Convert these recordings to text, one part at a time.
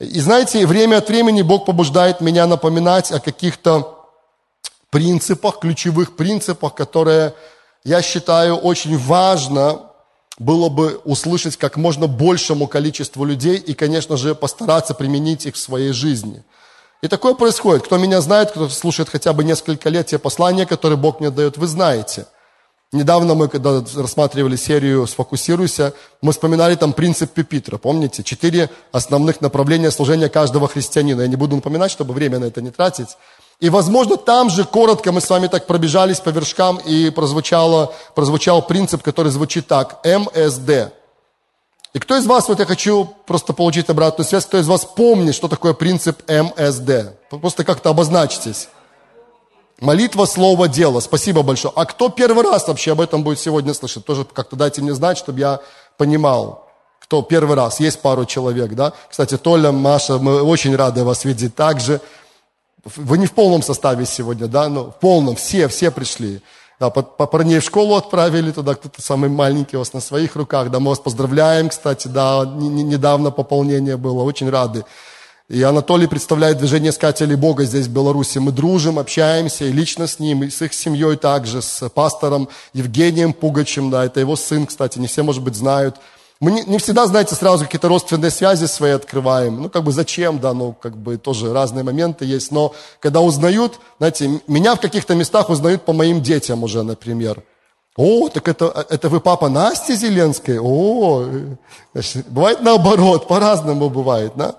И знаете, время от времени Бог побуждает меня напоминать о каких-то принципах, ключевых принципах, которые, я считаю, очень важно было бы услышать как можно большему количеству людей и, конечно же, постараться применить их в своей жизни. И такое происходит. Кто меня знает, кто слушает хотя бы несколько лет, те послания, которые Бог мне дает, вы знаете. Недавно мы, когда рассматривали серию «Сфокусируйся», мы вспоминали там принцип Пюпитра, помните? Четыре основных направления служения каждого христианина. Я не буду напоминать, чтобы время на это не тратить. И, возможно, там же коротко мы с вами так пробежались по вершкам, и прозвучало, прозвучал принцип, который звучит так. МСД. И кто из вас, вот я хочу просто получить обратную связь, кто из вас помнит, что такое принцип МСД? Просто как-то обозначьтесь. Молитва, слово, дело. Спасибо большое. А кто первый раз вообще об этом будет сегодня слышать? Тоже как-то дайте мне знать, чтобы я понимал, кто первый раз. Есть пару человек, да? Кстати, Толя, Маша, мы очень рады вас видеть также. Вы не в полном составе сегодня, да, но в полном, все, все пришли. Да, по, по парней в школу отправили туда, кто-то самый маленький у вас на своих руках. Да, мы вас поздравляем, кстати, да, не, не, недавно пополнение было, очень рады. И Анатолий представляет движение Искателей Бога здесь, в Беларуси. Мы дружим, общаемся, и лично с ним, и с их семьей также, с пастором Евгением Пугачем, да, это его сын, кстати, не все, может быть, знают. Мы не, не всегда, знаете, сразу какие-то родственные связи свои открываем. Ну, как бы зачем, да, ну, как бы тоже разные моменты есть. Но когда узнают, знаете, меня в каких-то местах узнают по моим детям уже, например. О, так это, это вы папа Насти Зеленской? О, значит, бывает наоборот, по-разному бывает, да?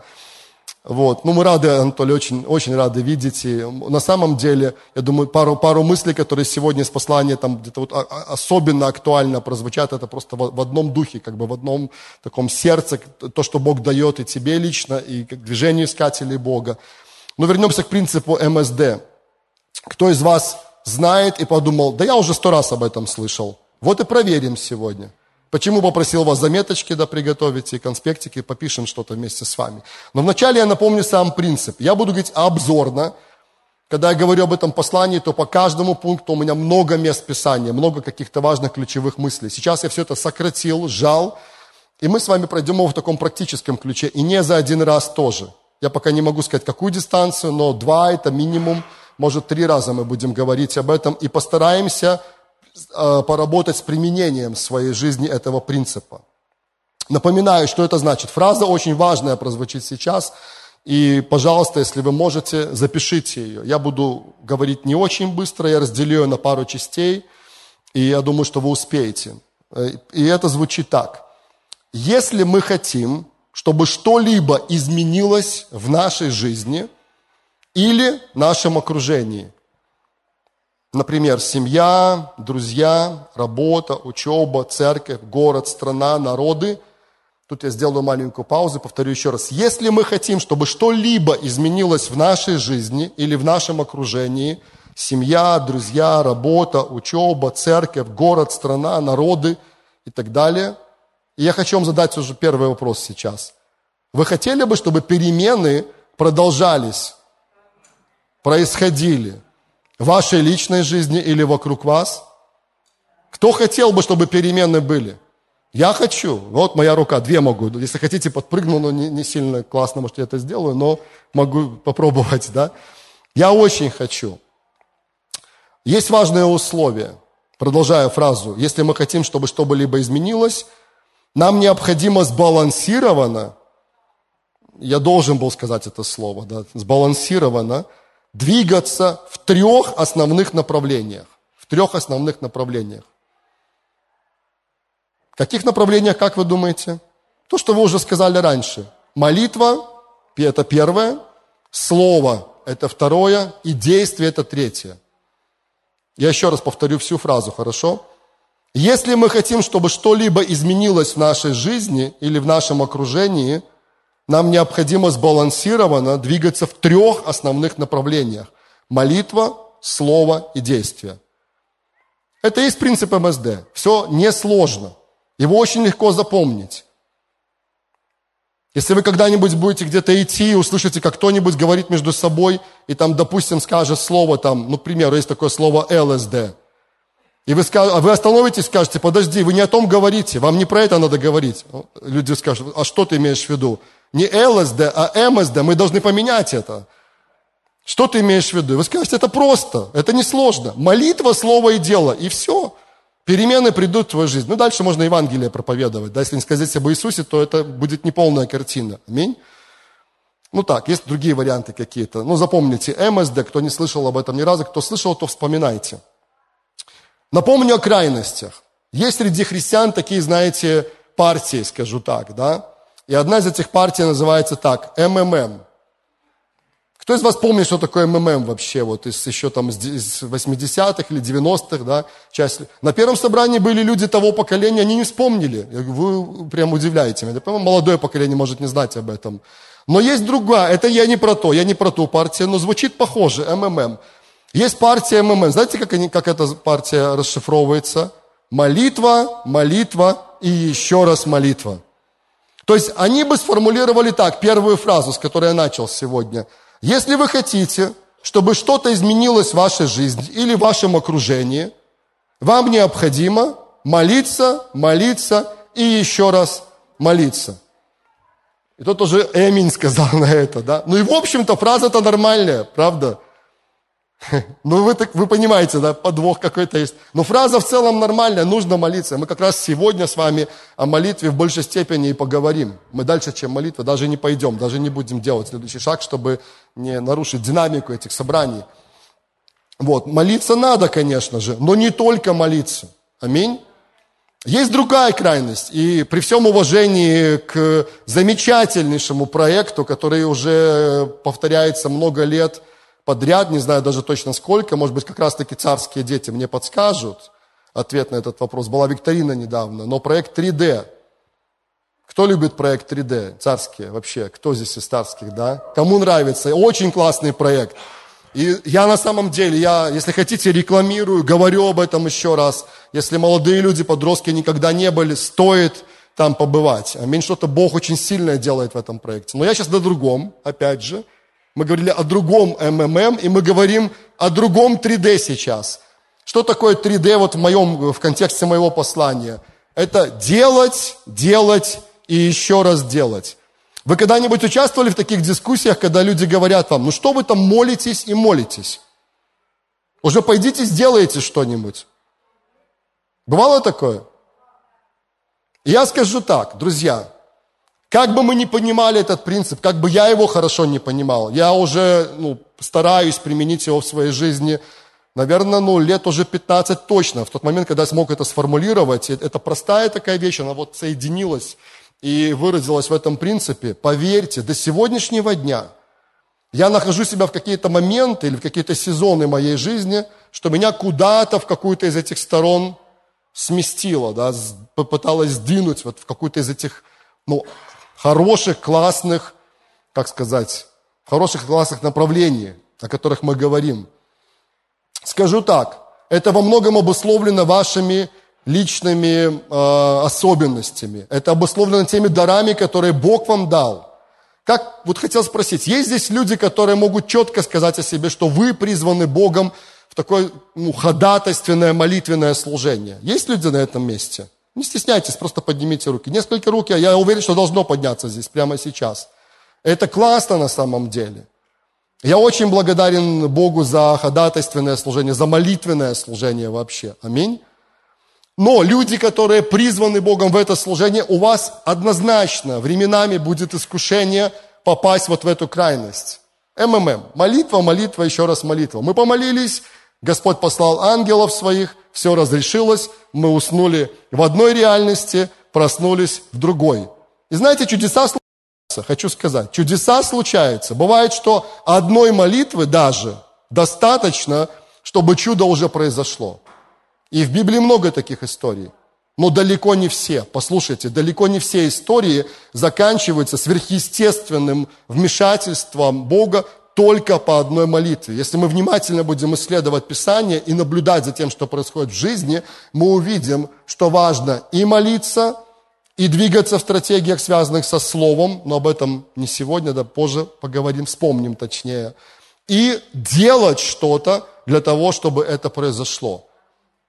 Вот. Ну, мы рады, Анатолий, очень, очень рады видеть. И на самом деле, я думаю, пару, пару мыслей, которые сегодня из послания там где-то вот особенно актуально прозвучат, это просто в, в одном духе, как бы в одном таком сердце, то, что Бог дает и тебе лично, и к движению искателей Бога. Но вернемся к принципу МСД. Кто из вас знает и подумал, да я уже сто раз об этом слышал. Вот и проверим сегодня. Почему попросил вас заметочки да приготовить и конспектики, попишем что-то вместе с вами. Но вначале я напомню сам принцип. Я буду говорить обзорно. Когда я говорю об этом послании, то по каждому пункту у меня много мест Писания, много каких-то важных ключевых мыслей. Сейчас я все это сократил, сжал, и мы с вами пройдем его в таком практическом ключе, и не за один раз тоже. Я пока не могу сказать, какую дистанцию, но два – это минимум, может, три раза мы будем говорить об этом, и постараемся поработать с применением своей жизни этого принципа. Напоминаю, что это значит. Фраза очень важная прозвучит сейчас. И, пожалуйста, если вы можете, запишите ее. Я буду говорить не очень быстро, я разделю ее на пару частей, и я думаю, что вы успеете. Э, и это звучит так. Если мы хотим, чтобы что-либо изменилось в нашей жизни или нашем окружении – Например, семья, друзья, работа, учеба, церковь, город, страна, народы. Тут я сделаю маленькую паузу, повторю еще раз. Если мы хотим, чтобы что-либо изменилось в нашей жизни или в нашем окружении, семья, друзья, работа, учеба, церковь, город, страна, народы и так далее, и я хочу вам задать уже первый вопрос сейчас. Вы хотели бы, чтобы перемены продолжались, происходили – в вашей личной жизни или вокруг вас? Кто хотел бы, чтобы перемены были? Я хочу. Вот моя рука, две могу. Если хотите, подпрыгну, но не, не сильно классно, может, я это сделаю, но могу попробовать, да? Я очень хочу. Есть важное условие. Продолжая фразу. Если мы хотим, чтобы что-либо изменилось, нам необходимо сбалансированно, я должен был сказать это слово, да, сбалансированно – двигаться в трех основных направлениях. В трех основных направлениях. В каких направлениях, как вы думаете? То, что вы уже сказали раньше. Молитва – это первое, слово – это второе, и действие – это третье. Я еще раз повторю всю фразу, хорошо? Если мы хотим, чтобы что-либо изменилось в нашей жизни или в нашем окружении – нам необходимо сбалансированно двигаться в трех основных направлениях. Молитва, слово и действие. Это и есть принцип МСД. Все несложно. Его очень легко запомнить. Если вы когда-нибудь будете где-то идти и услышите, как кто-нибудь говорит между собой, и там, допустим, скажет слово, там, ну, к примеру, есть такое слово ЛСД. И вы, скажете, а вы остановитесь скажете, подожди, вы не о том говорите, вам не про это надо говорить. Люди скажут, а что ты имеешь в виду? Не ЛСД, а МСД, мы должны поменять это. Что ты имеешь в виду? Вы скажете, это просто, это несложно. Молитва, слово и дело, и все. Перемены придут в твою жизнь. Ну, дальше можно Евангелие проповедовать. Да? Если не сказать об Иисусе, то это будет неполная картина. Аминь. Ну так, есть другие варианты какие-то. Ну, запомните, МСД, кто не слышал об этом ни разу, кто слышал, то вспоминайте. Напомню о крайностях. Есть среди христиан такие, знаете, партии, скажу так, да? И одна из этих партий называется так, МММ. Кто из вас помнит, что такое МММ вообще, вот из, еще там из 80-х или 90-х, да, часть. На первом собрании были люди того поколения, они не вспомнили. Вы прям удивляете меня. по молодое поколение может не знать об этом. Но есть другая, это я не про то, я не про ту партию, но звучит похоже, МММ. Есть партия МММ. Знаете, как, они, как эта партия расшифровывается? Молитва, молитва и еще раз молитва. То есть они бы сформулировали так, первую фразу, с которой я начал сегодня. Если вы хотите, чтобы что-то изменилось в вашей жизни или в вашем окружении, вам необходимо молиться, молиться и еще раз молиться. И тот уже Эмин сказал на это, да? Ну и в общем-то фраза-то нормальная, правда? Ну, вы, так, вы понимаете, да, подвох какой-то есть. Но фраза в целом нормальная, нужно молиться. Мы как раз сегодня с вами о молитве в большей степени и поговорим. Мы дальше, чем молитва, даже не пойдем, даже не будем делать следующий шаг, чтобы не нарушить динамику этих собраний. Вот, молиться надо, конечно же, но не только молиться. Аминь. Есть другая крайность, и при всем уважении к замечательнейшему проекту, который уже повторяется много лет – подряд, не знаю даже точно сколько, может быть, как раз-таки царские дети мне подскажут ответ на этот вопрос. Была викторина недавно, но проект 3D. Кто любит проект 3D? Царские вообще. Кто здесь из царских, да? Кому нравится? Очень классный проект. И я на самом деле, я, если хотите, рекламирую, говорю об этом еще раз. Если молодые люди, подростки никогда не были, стоит там побывать. Аминь, что-то Бог очень сильное делает в этом проекте. Но я сейчас на другом, опять же. Мы говорили о другом МММ, и мы говорим о другом 3D сейчас. Что такое 3D вот в, моем, в контексте моего послания? Это делать, делать и еще раз делать. Вы когда-нибудь участвовали в таких дискуссиях, когда люди говорят вам, ну что вы там молитесь и молитесь? Уже пойдите сделайте что-нибудь. Бывало такое? Я скажу так, друзья, как бы мы ни понимали этот принцип, как бы я его хорошо не понимал, я уже ну, стараюсь применить его в своей жизни, наверное, ну, лет уже 15 точно, в тот момент, когда я смог это сформулировать. Это простая такая вещь, она вот соединилась и выразилась в этом принципе. Поверьте, до сегодняшнего дня я нахожу себя в какие-то моменты или в какие-то сезоны моей жизни, что меня куда-то в какую-то из этих сторон сместило, да, попыталась сдвинуть вот в какую-то из этих ну, хороших, классных, как сказать, хороших, классных направлений, о которых мы говорим. Скажу так, это во многом обусловлено вашими личными э, особенностями. Это обусловлено теми дарами, которые Бог вам дал. Как, вот хотел спросить, есть здесь люди, которые могут четко сказать о себе, что вы призваны Богом в такое ну, ходатайственное молитвенное служение? Есть люди на этом месте? Не стесняйтесь, просто поднимите руки. Несколько рук, я уверен, что должно подняться здесь прямо сейчас. Это классно на самом деле. Я очень благодарен Богу за ходатайственное служение, за молитвенное служение вообще. Аминь. Но люди, которые призваны Богом в это служение, у вас однозначно временами будет искушение попасть вот в эту крайность. МММ. Молитва, молитва, еще раз молитва. Мы помолились, Господь послал ангелов своих, все разрешилось, мы уснули в одной реальности, проснулись в другой. И знаете, чудеса случаются, хочу сказать, чудеса случаются. Бывает, что одной молитвы даже достаточно, чтобы чудо уже произошло. И в Библии много таких историй. Но далеко не все, послушайте, далеко не все истории заканчиваются сверхъестественным вмешательством Бога только по одной молитве. Если мы внимательно будем исследовать Писание и наблюдать за тем, что происходит в жизни, мы увидим, что важно и молиться, и двигаться в стратегиях, связанных со Словом, но об этом не сегодня, да позже поговорим, вспомним точнее, и делать что-то для того, чтобы это произошло.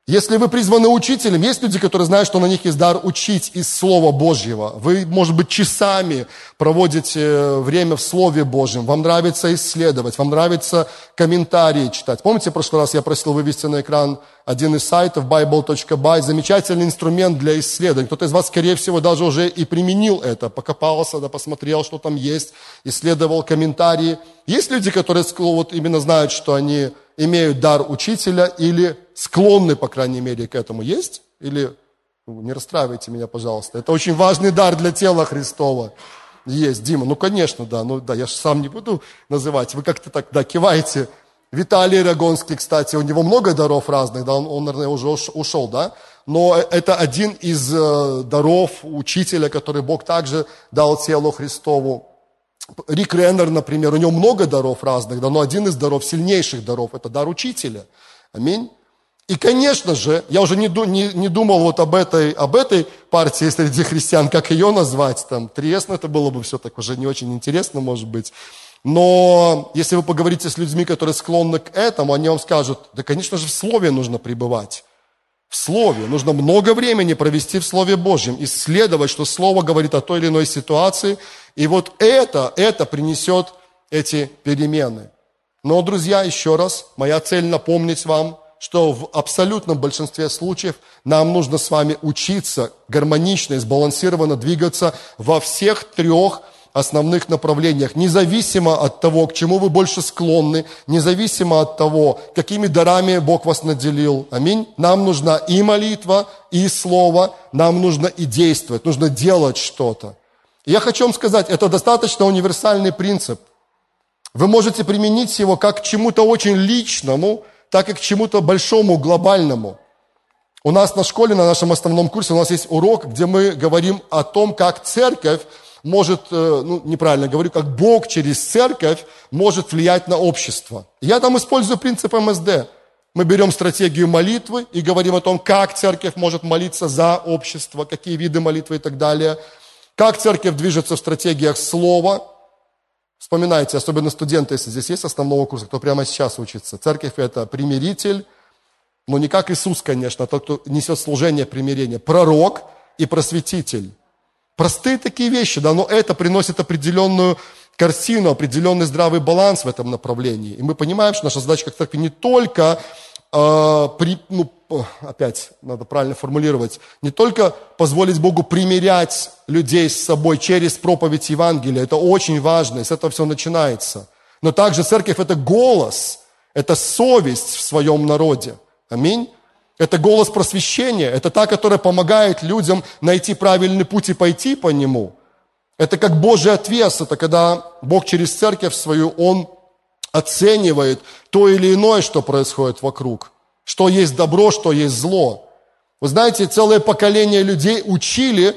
Если вы призваны учителем, есть люди, которые знают, что на них есть дар учить из Слова Божьего. Вы, может быть, часами проводите э, время в Слове Божьем. Вам нравится исследовать, вам нравится комментарии читать. Помните, в прошлый раз я просил вывести на экран один из сайтов, bible.by, замечательный инструмент для исследований. Кто-то из вас, скорее всего, даже уже и применил это, покопался, да, посмотрел, что там есть, исследовал комментарии. Есть люди, которые вот именно знают, что они имеют дар учителя или склонны, по крайней мере, к этому. Есть? Или ну, не расстраивайте меня, пожалуйста. Это очень важный дар для тела Христова. Есть, Дима. Ну, конечно, да. Ну, да, я же сам не буду называть. Вы как-то так, да, киваете. Виталий Рагонский, кстати, у него много даров разных, да, он, он наверное, уже ушел, да. Но это один из э, даров учителя, который Бог также дал телу Христову. Рик Реннер, например, у него много даров разных, да, но один из даров, сильнейших даров, это дар учителя. Аминь. И, конечно же, я уже не, не, не думал вот об этой, об этой партии среди христиан, как ее назвать, там, Триесно, это было бы все так уже не очень интересно, может быть. Но если вы поговорите с людьми, которые склонны к этому, они вам скажут, да, конечно же, в Слове нужно пребывать. В Слове. Нужно много времени провести в Слове Божьем, исследовать, что Слово говорит о той или иной ситуации, и вот это, это принесет эти перемены. Но, друзья, еще раз, моя цель напомнить вам, что в абсолютном большинстве случаев нам нужно с вами учиться гармонично и сбалансированно двигаться во всех трех основных направлениях, независимо от того, к чему вы больше склонны, независимо от того, какими дарами Бог вас наделил. Аминь. Нам нужна и молитва, и слово, нам нужно и действовать, нужно делать что-то. Я хочу вам сказать, это достаточно универсальный принцип. Вы можете применить его как к чему-то очень личному, так и к чему-то большому, глобальному. У нас на школе, на нашем основном курсе, у нас есть урок, где мы говорим о том, как церковь может, э, ну, неправильно говорю, как Бог через церковь может влиять на общество. Я там использую принцип МСД. Мы берем стратегию молитвы и говорим о том, как церковь может молиться за общество, какие виды молитвы и так далее – как церковь движется в стратегиях слова? Вспоминайте, особенно студенты, если здесь есть основного курса, кто прямо сейчас учится. Церковь – это примиритель, но не как Иисус, конечно, а тот, кто несет служение примирения. Пророк и просветитель. Простые такие вещи, да, но это приносит определенную картину, определенный здравый баланс в этом направлении. И мы понимаем, что наша задача как церкви не только э, при, ну, опять надо правильно формулировать, не только позволить Богу примирять людей с собой через проповедь Евангелия, это очень важно, и с этого все начинается. Но также церковь – это голос, это совесть в своем народе. Аминь. Это голос просвещения, это та, которая помогает людям найти правильный путь и пойти по нему. Это как Божий отвес, это когда Бог через церковь свою, Он оценивает то или иное, что происходит вокруг. Что есть добро, что есть зло. Вы знаете, целое поколение людей учили,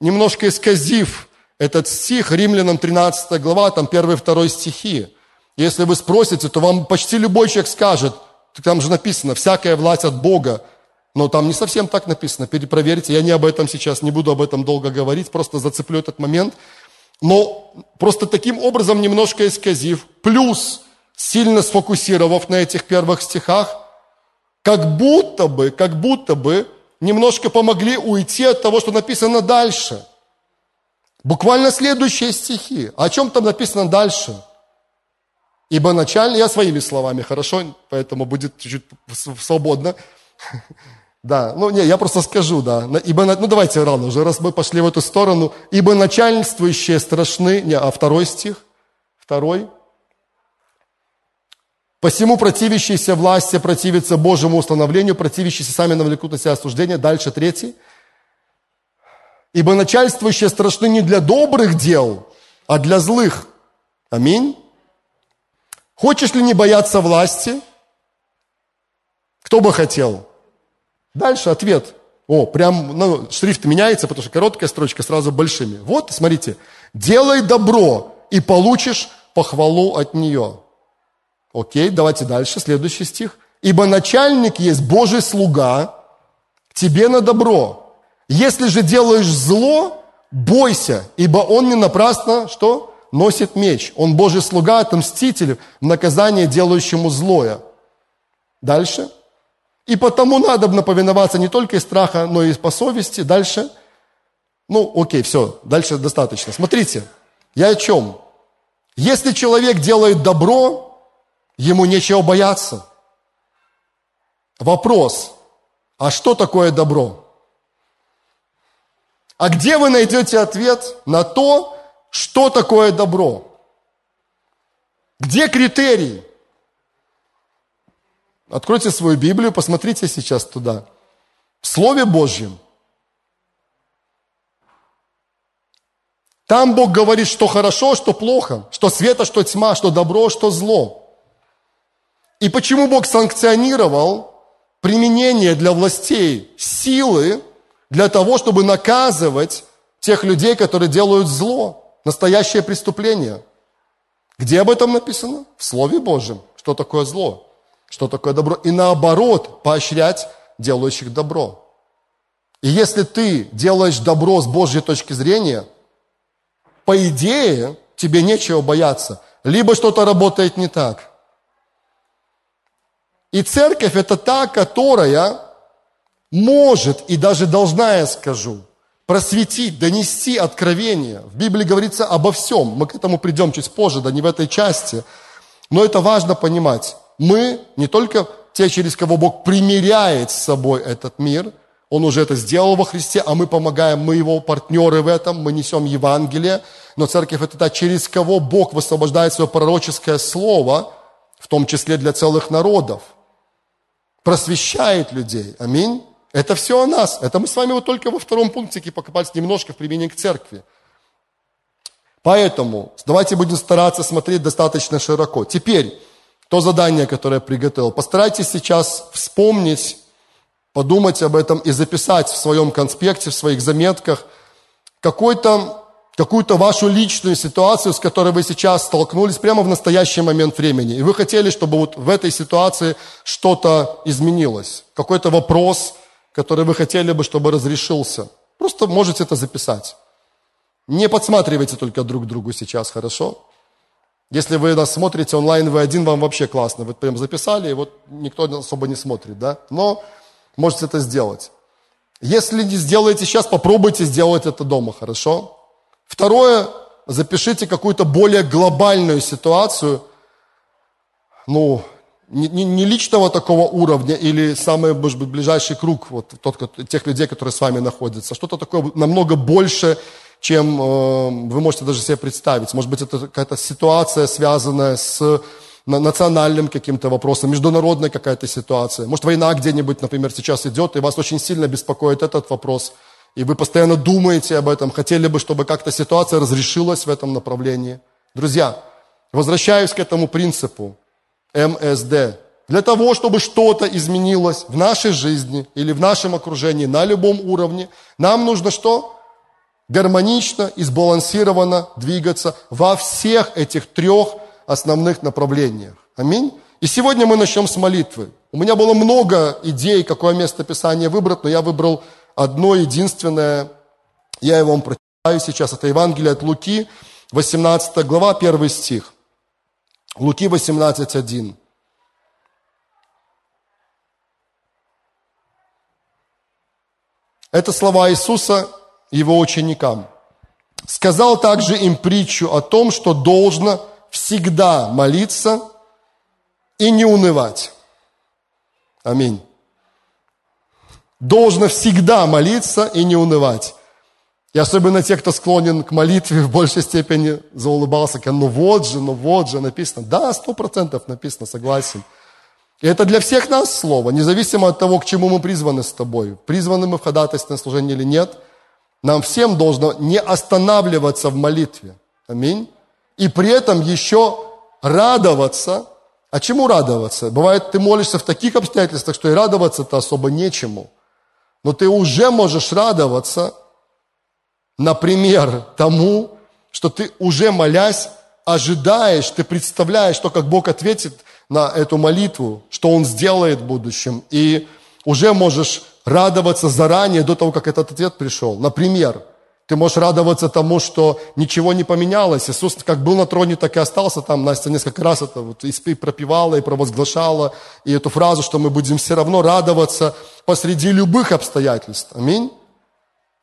немножко исказив этот стих, Римлянам 13 глава, там 1-2 стихи. Если вы спросите, то вам почти любой человек скажет, там же написано, всякая власть от Бога. Но там не совсем так написано, перепроверьте. Я не об этом сейчас, не буду об этом долго говорить, просто зацеплю этот момент. Но просто таким образом немножко исказив, плюс сильно сфокусировав на этих первых стихах, как будто бы, как будто бы немножко помогли уйти от того, что написано дальше. Буквально следующие стихи. О чем там написано дальше? Ибо начальник, я своими словами, хорошо, поэтому будет чуть-чуть свободно. Да, ну не, я просто скажу, да. Ибо, ну давайте рано уже, раз мы пошли в эту сторону. Ибо начальствующие страшны, не, а второй стих, второй, Посему противящиеся власти противятся Божьему установлению, противящиеся сами навлекут на себя осуждение. Дальше третий. Ибо начальствующие страшны не для добрых дел, а для злых. Аминь. Хочешь ли не бояться власти? Кто бы хотел? Дальше ответ. О, прям ну, шрифт меняется, потому что короткая строчка сразу большими. Вот, смотрите. Делай добро, и получишь похвалу от нее. Окей, давайте дальше, следующий стих. «Ибо начальник есть Божий слуга, тебе на добро. Если же делаешь зло, бойся, ибо он не напрасно, что? Носит меч. Он Божий слуга, отмститель в наказание делающему злое». Дальше. И потому надо повиноваться не только из страха, но и по совести. Дальше. Ну, окей, все, дальше достаточно. Смотрите, я о чем? Если человек делает добро, ему нечего бояться. Вопрос, а что такое добро? А где вы найдете ответ на то, что такое добро? Где критерий? Откройте свою Библию, посмотрите сейчас туда. В Слове Божьем. Там Бог говорит, что хорошо, что плохо, что света, что тьма, что добро, что зло. И почему Бог санкционировал применение для властей силы для того, чтобы наказывать тех людей, которые делают зло, настоящее преступление? Где об этом написано? В Слове Божьем. Что такое зло? Что такое добро, и наоборот поощрять делающих добро. И если ты делаешь добро с Божьей точки зрения, по идее, тебе нечего бояться. Либо что-то работает не так. И церковь это та, которая может и даже должна, я скажу, просветить, донести откровение. В Библии говорится обо всем. Мы к этому придем чуть позже, да не в этой части. Но это важно понимать мы не только те, через кого Бог примиряет с собой этот мир, Он уже это сделал во Христе, а мы помогаем, мы Его партнеры в этом, мы несем Евангелие, но церковь это та, через кого Бог высвобождает свое пророческое слово, в том числе для целых народов, просвещает людей. Аминь. Это все о нас. Это мы с вами вот только во втором пунктике покопались немножко в применении к церкви. Поэтому давайте будем стараться смотреть достаточно широко. Теперь, то задание, которое я приготовил. Постарайтесь сейчас вспомнить, подумать об этом и записать в своем конспекте, в своих заметках какой-то какую-то вашу личную ситуацию, с которой вы сейчас столкнулись прямо в настоящий момент времени. И вы хотели, чтобы вот в этой ситуации что-то изменилось. Какой-то вопрос, который вы хотели бы, чтобы разрешился. Просто можете это записать. Не подсматривайте только друг другу сейчас, хорошо? Если вы нас смотрите онлайн, вы один, вам вообще классно. Вы прям записали, и вот никто особо не смотрит, да? Но можете это сделать. Если не сделаете сейчас, попробуйте сделать это дома, хорошо? Второе, запишите какую-то более глобальную ситуацию, ну, не, не, не личного такого уровня или самый, может быть, ближайший круг вот, тот, тех людей, которые с вами находятся. Что-то такое намного больше, чем э, вы можете даже себе представить. Может быть, это какая-то ситуация, связанная с национальным каким-то вопросом, международная какая-то ситуация. Может, война где-нибудь, например, сейчас идет, и вас очень сильно беспокоит этот вопрос, и вы постоянно думаете об этом, хотели бы, чтобы как-то ситуация разрешилась в этом направлении. Друзья, возвращаюсь к этому принципу МСД. Для того, чтобы что-то изменилось в нашей жизни или в нашем окружении на любом уровне, нам нужно что? Гармонично и сбалансированно двигаться во всех этих трех основных направлениях. Аминь. И сегодня мы начнем с молитвы. У меня было много идей, какое место Писания выбрать, но я выбрал одно единственное. Я его вам прочитаю сейчас. Это Евангелие от Луки, 18 глава, 1 стих. Луки 18, 1. Это слова Иисуса, его ученикам. Сказал также им притчу о том, что должно всегда молиться и не унывать. Аминь. Должно всегда молиться и не унывать. И особенно те, кто склонен к молитве, в большей степени заулыбался, ну вот же, ну вот же написано. Да, сто процентов написано, согласен. И это для всех нас слово, независимо от того, к чему мы призваны с тобой. Призваны мы в ходатайственное служение или нет – нам всем должно не останавливаться в молитве. Аминь. И при этом еще радоваться. А чему радоваться? Бывает, ты молишься в таких обстоятельствах, что и радоваться-то особо нечему. Но ты уже можешь радоваться, например, тому, что ты уже молясь, ожидаешь, ты представляешь, что как Бог ответит на эту молитву, что Он сделает в будущем. И уже можешь радоваться заранее, до того, как этот ответ пришел. Например, Ты можешь радоваться тому, что ничего не поменялось. Иисус как был на троне, так и остался там. Настя несколько раз это вот и пропевала, и провозглашала, и эту фразу, что мы будем все равно радоваться посреди любых обстоятельств. Аминь.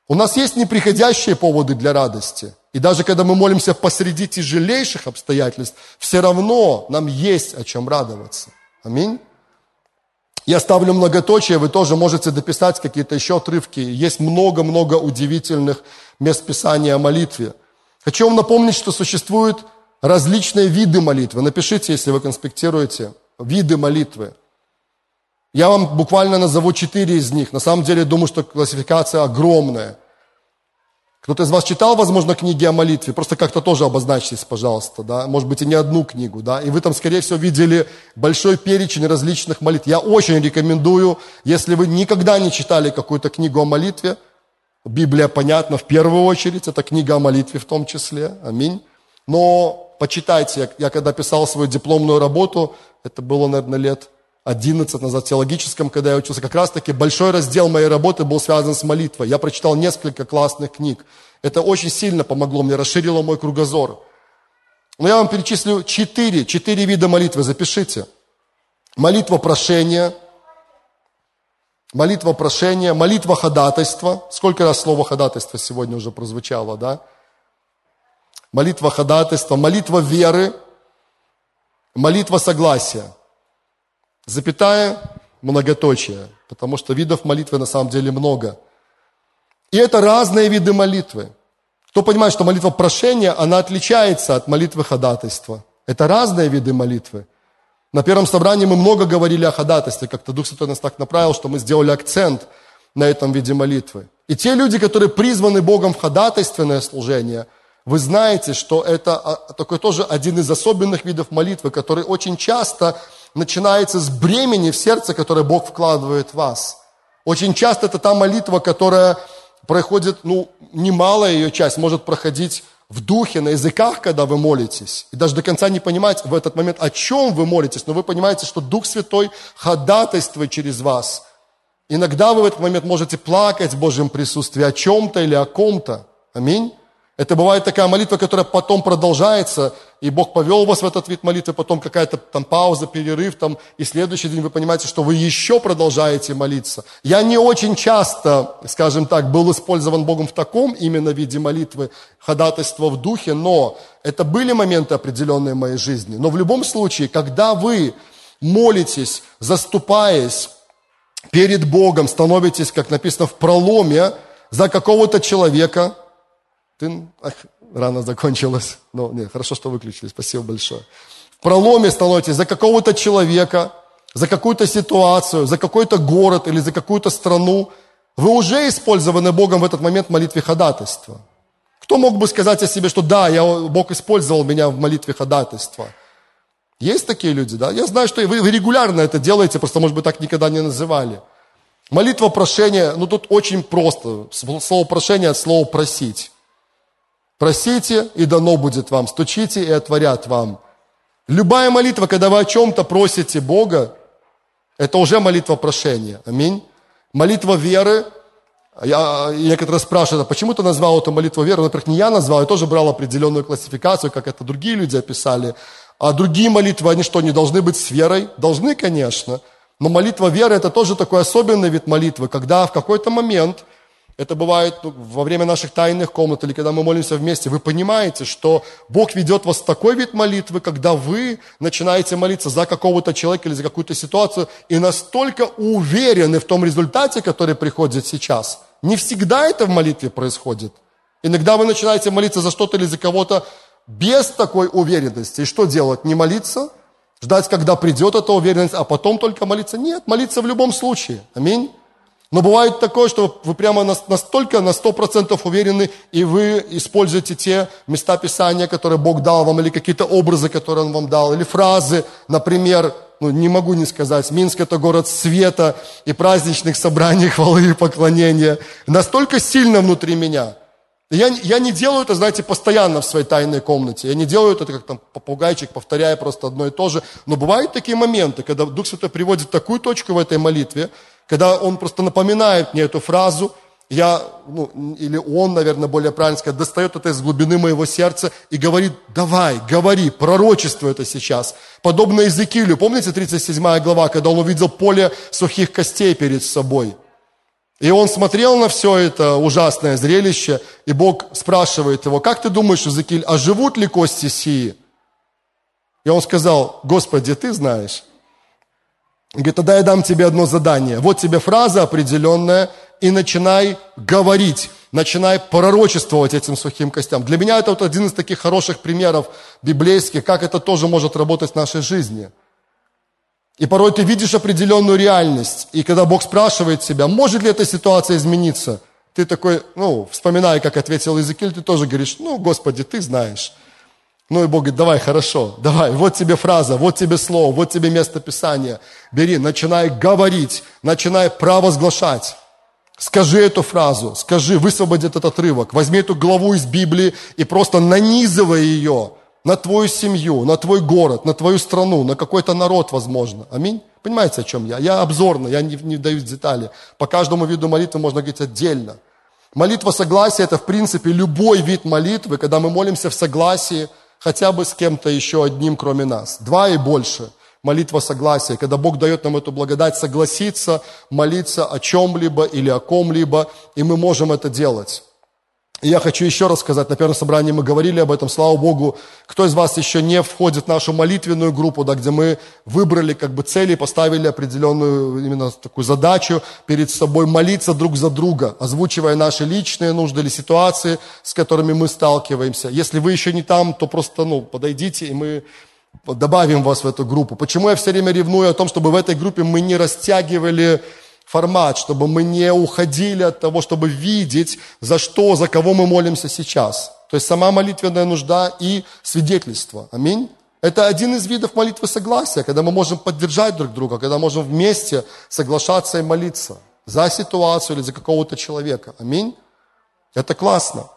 У нас есть неприходящие поводы для радости. И даже когда мы молимся посреди тяжелейших обстоятельств, все равно нам есть о чем радоваться. Аминь. Я ставлю многоточие, вы тоже можете дописать какие-то еще отрывки. Есть много-много удивительных мест Писания о молитве. Хочу вам напомнить, что существуют различные виды молитвы. Напишите, если вы конспектируете, виды молитвы. Я вам буквально назову четыре из них. На самом деле, думаю, что классификация огромная. Кто-то из вас читал, возможно, книги о молитве? Просто как-то тоже обозначьтесь, пожалуйста, да? Может быть, и не одну книгу, да? И вы там, скорее всего, видели большой перечень различных молитв. Я очень рекомендую, если вы никогда не читали какую-то книгу о молитве, Библия, понятно, в первую очередь, это книга о молитве в том числе, аминь. Но почитайте, я, я когда писал свою дипломную работу, это было, наверное, лет 11 назад в теологическом, когда я учился, как раз-таки большой раздел моей работы был связан с молитвой. Я прочитал несколько классных книг. Это очень сильно помогло мне, расширило мой кругозор. Но я вам перечислю четыре, четыре вида молитвы, запишите. Молитва прошения, молитва прошения, молитва ходатайства. Сколько раз слово ходатайство сегодня уже прозвучало, да? Молитва ходатайства, молитва веры, молитва согласия – запятая, многоточие, потому что видов молитвы на самом деле много. И это разные виды молитвы. Кто понимает, что молитва прошения, она отличается от молитвы ходатайства. Это разные виды молитвы. На первом собрании мы много говорили о ходатайстве, как-то Дух Святой нас так направил, что мы сделали акцент на этом виде молитвы. И те люди, которые призваны Богом в ходатайственное служение, вы знаете, что это а, такой тоже один из особенных видов молитвы, который очень часто начинается с бремени в сердце, которое Бог вкладывает в вас. Очень часто это та молитва, которая проходит, ну, немалая ее часть может проходить в духе, на языках, когда вы молитесь. И даже до конца не понимаете в этот момент, о чем вы молитесь, но вы понимаете, что Дух Святой ходатайствует через вас. Иногда вы в этот момент можете плакать в Божьем присутствии о чем-то или о ком-то. Аминь. Это бывает такая молитва, которая потом продолжается, и Бог повел вас в этот вид молитвы, потом какая-то там пауза, перерыв, там, и следующий день вы понимаете, что вы еще продолжаете молиться. Я не очень часто, скажем так, был использован Богом в таком именно виде молитвы, ходатайства в духе, но это были моменты определенные в моей жизни. Но в любом случае, когда вы молитесь, заступаясь перед Богом, становитесь, как написано в проломе, за какого-то человека – ты, ах, рано закончилось. Ну, нет, хорошо, что выключили, спасибо большое. В проломе становитесь за какого-то человека, за какую-то ситуацию, за какой-то город или за какую-то страну. Вы уже использованы Богом в этот момент в молитве ходатайства. Кто мог бы сказать о себе, что да, я, Бог использовал меня в молитве ходатайства? Есть такие люди, да? Я знаю, что вы, вы регулярно это делаете, просто, может быть, так никогда не называли. Молитва прошения, ну тут очень просто. Слово прошение от слова просить. Просите, и дано будет вам. Стучите, и отворят вам. Любая молитва, когда вы о чем-то просите Бога, это уже молитва прошения. Аминь. Молитва веры. Я, некоторые спрашивают, а почему ты назвал эту молитву веры? Во-первых, не я назвал, я тоже брал определенную классификацию, как это другие люди описали. А другие молитвы, они что, не должны быть с верой? Должны, конечно. Но молитва веры – это тоже такой особенный вид молитвы, когда в какой-то момент – это бывает во время наших тайных комнат или когда мы молимся вместе. Вы понимаете, что Бог ведет вас в такой вид молитвы, когда вы начинаете молиться за какого-то человека или за какую-то ситуацию и настолько уверены в том результате, который приходит сейчас. Не всегда это в молитве происходит. Иногда вы начинаете молиться за что-то или за кого-то без такой уверенности. И что делать? Не молиться? Ждать, когда придет эта уверенность, а потом только молиться? Нет, молиться в любом случае. Аминь. Но бывает такое, что вы прямо настолько на сто процентов уверены, и вы используете те места Писания, которые Бог дал вам, или какие-то образы, которые Он вам дал, или фразы, например, ну, не могу не сказать, Минск – это город света и праздничных собраний, хвалы и поклонения. Настолько сильно внутри меня. Я, я не делаю это, знаете, постоянно в своей тайной комнате. Я не делаю это как там попугайчик, повторяя просто одно и то же. Но бывают такие моменты, когда Дух Святой приводит такую точку в этой молитве, когда он просто напоминает мне эту фразу, я, ну, или он, наверное, более правильно сказать, достает это из глубины моего сердца и говорит, давай, говори, пророчествуй это сейчас. Подобно Иезекиилю, помните 37 глава, когда он увидел поле сухих костей перед собой? И он смотрел на все это ужасное зрелище, и Бог спрашивает его, как ты думаешь, Иезекииль, а живут ли кости сии? И он сказал, Господи, ты знаешь. Говорит, тогда я дам тебе одно задание. Вот тебе фраза определенная, и начинай говорить, начинай пророчествовать этим сухим костям. Для меня это вот один из таких хороших примеров библейских, как это тоже может работать в нашей жизни. И порой ты видишь определенную реальность, и когда Бог спрашивает тебя, может ли эта ситуация измениться, ты такой, ну, вспоминая, как ответил Иезекииль, ты тоже говоришь, ну, Господи, ты знаешь. Ну и Бог говорит, давай, хорошо, давай, вот тебе фраза, вот тебе слово, вот тебе место Писания. Бери, начинай говорить, начинай провозглашать. Скажи эту фразу, скажи, высвободи этот отрывок, возьми эту главу из Библии и просто нанизывай ее на твою семью, на твой город, на твою страну, на какой-то народ, возможно. Аминь. Понимаете, о чем я? Я обзорно, я не, не даю детали. По каждому виду молитвы можно говорить отдельно. Молитва согласия – это, в принципе, любой вид молитвы, когда мы молимся в согласии хотя бы с кем-то еще одним, кроме нас. Два и больше – молитва согласия, когда Бог дает нам эту благодать согласиться, молиться о чем-либо или о ком-либо, и мы можем это делать. И я хочу еще раз сказать, на первом собрании мы говорили об этом, слава Богу, кто из вас еще не входит в нашу молитвенную группу, да, где мы выбрали как бы цели, поставили определенную именно такую задачу перед собой молиться друг за друга, озвучивая наши личные нужды или ситуации, с которыми мы сталкиваемся. Если вы еще не там, то просто ну, подойдите, и мы добавим вас в эту группу. Почему я все время ревную о том, чтобы в этой группе мы не растягивали формат, чтобы мы не уходили от того, чтобы видеть, за что, за кого мы молимся сейчас. То есть сама молитвенная нужда и свидетельство. Аминь. Это один из видов молитвы согласия, когда мы можем поддержать друг друга, когда можем вместе соглашаться и молиться за ситуацию или за какого-то человека. Аминь. Это классно.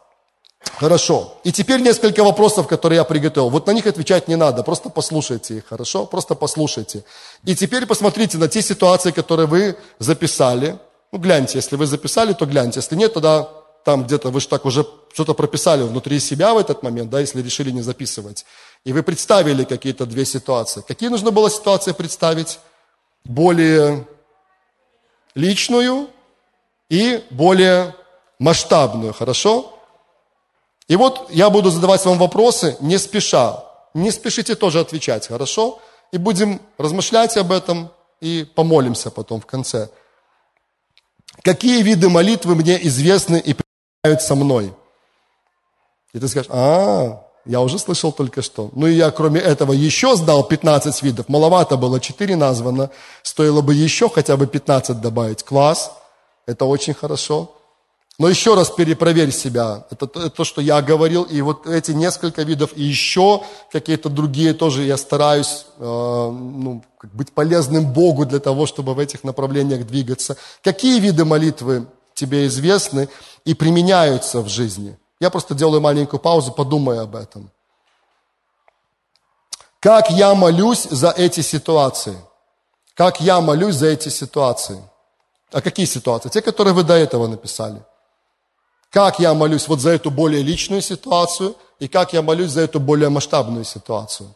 Хорошо. И теперь несколько вопросов, которые я приготовил. Вот на них отвечать не надо, просто послушайте их, хорошо? Просто послушайте. И теперь посмотрите на те ситуации, которые вы записали. Ну, гляньте, если вы записали, то гляньте. Если нет, тогда там где-то вы же так уже что-то прописали внутри себя в этот момент, да, если решили не записывать. И вы представили какие-то две ситуации. Какие нужно было ситуации представить? Более личную и более масштабную, хорошо? И вот я буду задавать вам вопросы не спеша. Не спешите тоже отвечать, хорошо? И будем размышлять об этом и помолимся потом в конце. Какие виды молитвы мне известны и принимают со мной? И ты скажешь, а, я уже слышал только что. Ну и я, кроме этого, еще сдал 15 видов. Маловато было, 4 названо. Стоило бы еще хотя бы 15 добавить. Класс, это очень хорошо. Но еще раз перепроверь себя. Это, то, что я говорил. И вот эти несколько видов, и еще какие-то другие тоже я стараюсь э, ну, быть полезным Богу для того, чтобы в этих направлениях двигаться. Какие виды молитвы тебе известны и применяются в жизни? Я просто делаю маленькую паузу, подумай об этом. Как я молюсь за эти ситуации? Как я молюсь за эти ситуации? А какие ситуации? Те, которые вы до этого написали – как я молюсь вот за эту более личную ситуацию и как я молюсь за эту более масштабную ситуацию.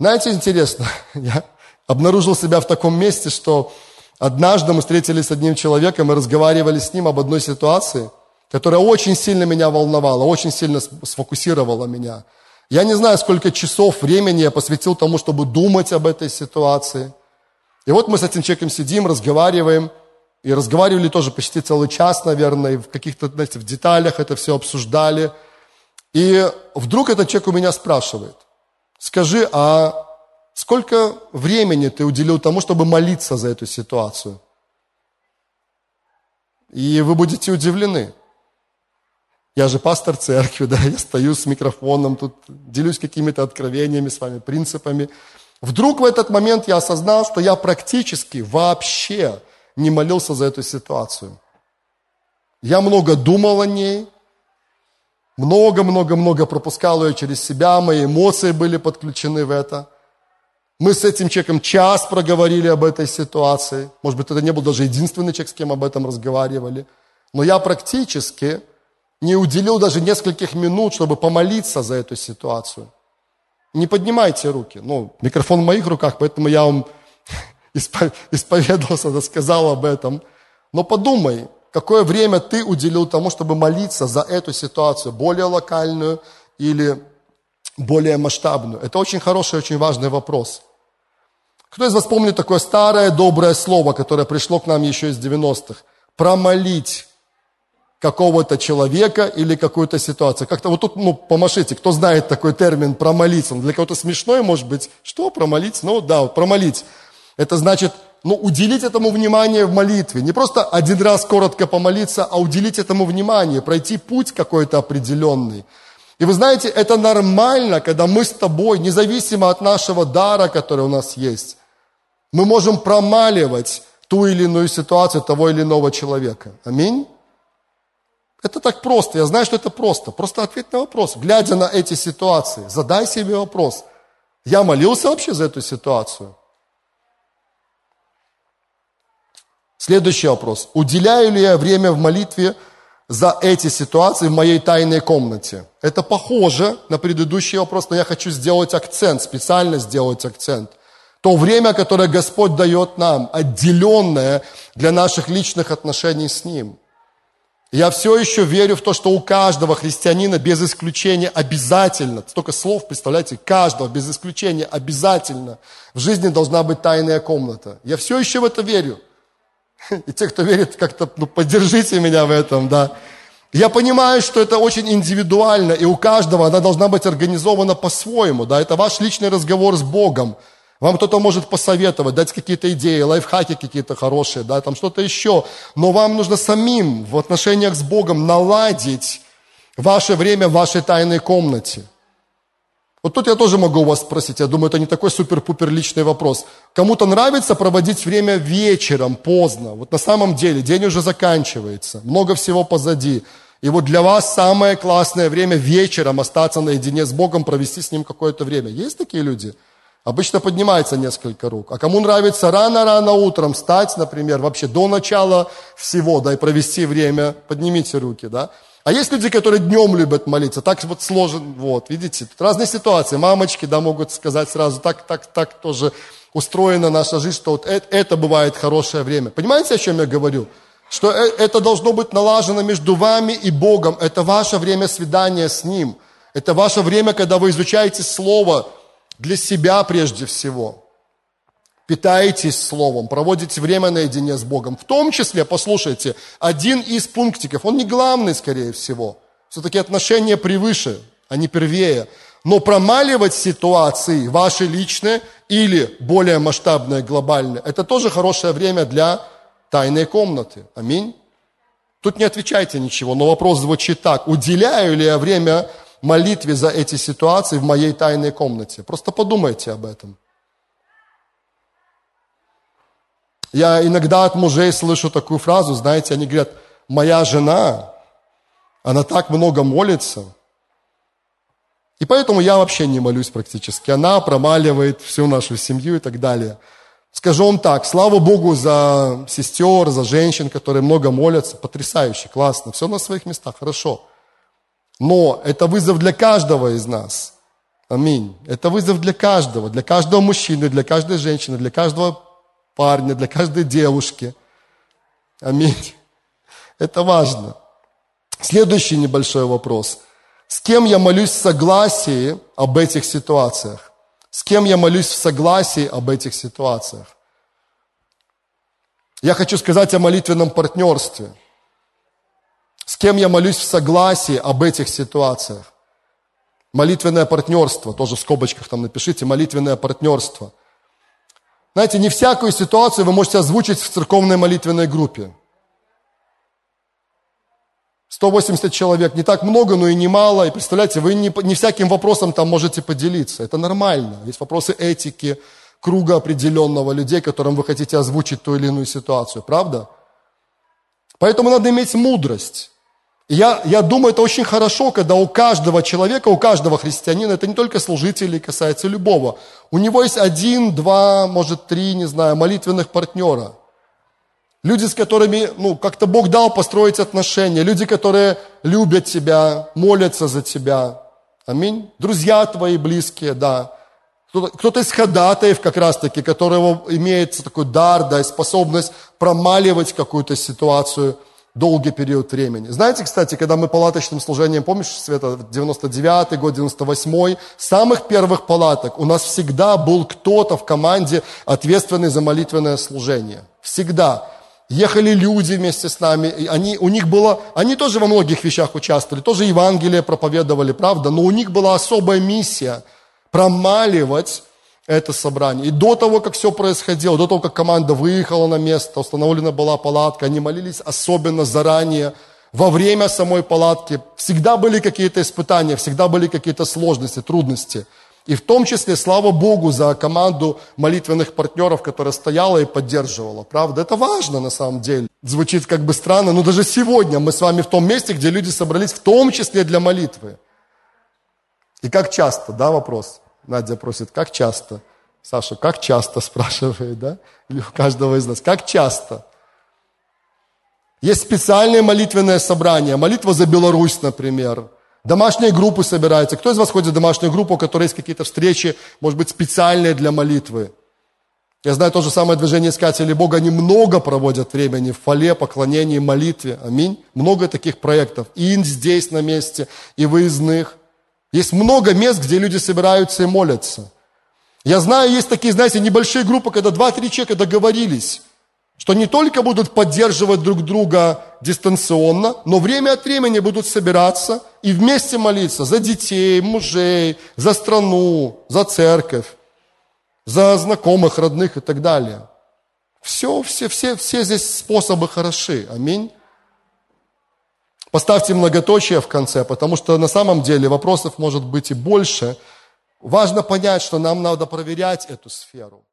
Знаете, интересно, я обнаружил себя в таком месте, что однажды мы встретились с одним человеком и разговаривали с ним об одной ситуации, которая очень сильно меня волновала, очень сильно сфокусировала меня. Я не знаю, сколько часов времени я посвятил тому, чтобы думать об этой ситуации. И вот мы с этим человеком сидим, разговариваем – и разговаривали тоже почти целый час, наверное, и в каких-то, знаете, в деталях это все обсуждали. И вдруг этот человек у меня спрашивает, скажи, а сколько времени ты уделил тому, чтобы молиться за эту ситуацию? И вы будете удивлены. Я же пастор церкви, да, я стою с микрофоном, тут делюсь какими-то откровениями с вами, принципами. Вдруг в этот момент я осознал, что я практически вообще не молился за эту ситуацию. Я много думал о ней, много-много-много пропускал ее через себя, мои эмоции были подключены в это. Мы с этим человеком час проговорили об этой ситуации. Может быть, это не был даже единственный человек, с кем об этом разговаривали. Но я практически не уделил даже нескольких минут, чтобы помолиться за эту ситуацию. Не поднимайте руки. Ну, микрофон в моих руках, поэтому я вам исповедовался, сказал об этом. Но подумай, какое время ты уделил тому, чтобы молиться за эту ситуацию, более локальную или более масштабную? Это очень хороший, очень важный вопрос. Кто из вас помнит такое старое доброе слово, которое пришло к нам еще из 90-х? Промолить какого-то человека или какую-то ситуацию. Как-то вот тут, ну, помашите, кто знает такой термин «промолиться». Он для кого-то смешной, может быть. Что промолить? Ну, да, промолить. Это значит, ну, уделить этому внимание в молитве. Не просто один раз коротко помолиться, а уделить этому внимание, пройти путь какой-то определенный. И вы знаете, это нормально, когда мы с тобой, независимо от нашего дара, который у нас есть, мы можем промаливать ту или иную ситуацию того или иного человека. Аминь. Это так просто. Я знаю, что это просто. Просто ответь на вопрос. Глядя на эти ситуации, задай себе вопрос. Я молился вообще за эту ситуацию? Следующий вопрос. Уделяю ли я время в молитве за эти ситуации в моей тайной комнате? Это похоже на предыдущий вопрос, но я хочу сделать акцент, специально сделать акцент. То время, которое Господь дает нам, отделенное для наших личных отношений с Ним – я все еще верю в то, что у каждого христианина без исключения обязательно, столько слов, представляете, каждого без исключения обязательно в жизни должна быть тайная комната. Я все еще в это верю. И те, кто верит, как-то ну, поддержите меня в этом, да. Я понимаю, что это очень индивидуально, и у каждого она должна быть организована по-своему, да. Это ваш личный разговор с Богом. Вам кто-то может посоветовать, дать какие-то идеи, лайфхаки какие-то хорошие, да, там что-то еще. Но вам нужно самим в отношениях с Богом наладить ваше время в вашей тайной комнате. Вот тут я тоже могу у вас спросить, я думаю, это не такой супер-пупер личный вопрос. Кому-то нравится проводить время вечером, поздно. Вот на самом деле день уже заканчивается, много всего позади. И вот для вас самое классное время вечером остаться наедине с Богом, провести с Ним какое-то время. Есть такие люди? Обычно поднимается несколько рук. А кому нравится рано-рано утром встать, например, вообще до начала всего, да, и провести время, поднимите руки, да. А есть люди, которые днем любят молиться, так вот сложен, вот, видите, тут разные ситуации. Мамочки, да, могут сказать сразу, так, так, так тоже устроена наша жизнь, что вот это, это бывает хорошее время. Понимаете, о чем я говорю? Что э, это должно быть налажено между вами и Богом. Это ваше время свидания с Ним. Это ваше время, когда вы изучаете Слово, для себя прежде всего. Питаетесь Словом, проводите время наедине с Богом. В том числе, послушайте, один из пунктиков, он не главный, скорее всего. Все-таки отношения превыше, а не первее. Но промаливать ситуации, ваши личные или более масштабные, глобальные, это тоже хорошее время для тайной комнаты. Аминь. Тут не отвечайте ничего, но вопрос звучит так. Уделяю ли я время молитве за эти ситуации в моей тайной комнате. Просто подумайте об этом. Я иногда от мужей слышу такую фразу, знаете, они говорят, моя жена, она так много молится, и поэтому я вообще не молюсь практически. Она промаливает всю нашу семью и так далее. Скажу вам так, слава Богу за сестер, за женщин, которые много молятся, потрясающе, классно, все на своих местах, хорошо. Но это вызов для каждого из нас. Аминь. Это вызов для каждого, для каждого мужчины, для каждой женщины, для каждого парня, для каждой девушки. Аминь. Это важно. Следующий небольшой вопрос. С кем я молюсь в согласии об этих ситуациях? С кем я молюсь в согласии об этих ситуациях? Я хочу сказать о молитвенном партнерстве – с кем я молюсь в согласии об этих ситуациях. Молитвенное партнерство, тоже в скобочках там напишите, молитвенное партнерство. Знаете, не всякую ситуацию вы можете озвучить в церковной молитвенной группе. 180 человек, не так много, но и не мало. И представляете, вы не, не всяким вопросом там можете поделиться. Это нормально. Есть вопросы этики, круга определенного людей, которым вы хотите озвучить ту или иную ситуацию. Правда? Поэтому надо иметь мудрость Я, я думаю, это очень хорошо, когда у каждого человека, у каждого христианина, это не только служителей, касается любого. У него есть один, два, может, три, не знаю, молитвенных партнера. Люди, с которыми, ну, как-то Бог дал построить отношения. Люди, которые любят тебя, молятся за тебя. Аминь. Друзья твои близкие, да. Кто-то, кто из ходатаев как раз-таки, которого имеет такой дар, да, способность промаливать какую-то ситуацию – долгий период времени. Знаете, кстати, когда мы палаточным служением, помнишь, Света, 99-й год, 98-й, самых первых палаток у нас всегда был кто-то в команде, ответственный за молитвенное служение. Всегда. Ехали люди вместе с нами, и они, у них было, они тоже во многих вещах участвовали, тоже Евангелие проповедовали, правда, но у них была особая миссия промаливать это собрание. И до того, как все происходило, до того, как команда выехала на место, установлена была палатка, они молились особенно заранее, во время самой палатки. Всегда были какие-то испытания, всегда были какие-то сложности, трудности. И в том числе, слава Богу, за команду молитвенных партнеров, которая стояла и поддерживала. Правда, это важно на самом деле. Звучит как бы странно, но даже сегодня мы с вами в том месте, где люди собрались в том числе для молитвы. И как часто, да, вопрос? Надя просит, как часто? Саша, как часто, спрашивает, да? Или у каждого из нас, как часто? Есть специальные молитвенные собрания, молитва за Беларусь, например. Домашние группы собираются. Кто из вас ходит в домашнюю группу, у которой есть какие-то встречи, может быть, специальные для молитвы? Я знаю то же самое движение Искателей Бога. Они много проводят времени в фале, поклонении, молитве. Аминь. Много таких проектов. И здесь на месте, и выездных. Есть много мест, где люди собираются и молятся. Я знаю, есть такие, знаете, небольшие группы, когда два-три человека договорились, что не только будут поддерживать друг друга дистанционно, но время от времени будут собираться и вместе молиться за детей, мужей, за страну, за церковь, за знакомых, родных и так далее. Все, все, все, все здесь способы хороши. Аминь. Поставьте многоточие в конце, потому что на самом деле вопросов может быть и больше. Важно понять, что нам надо проверять эту сферу.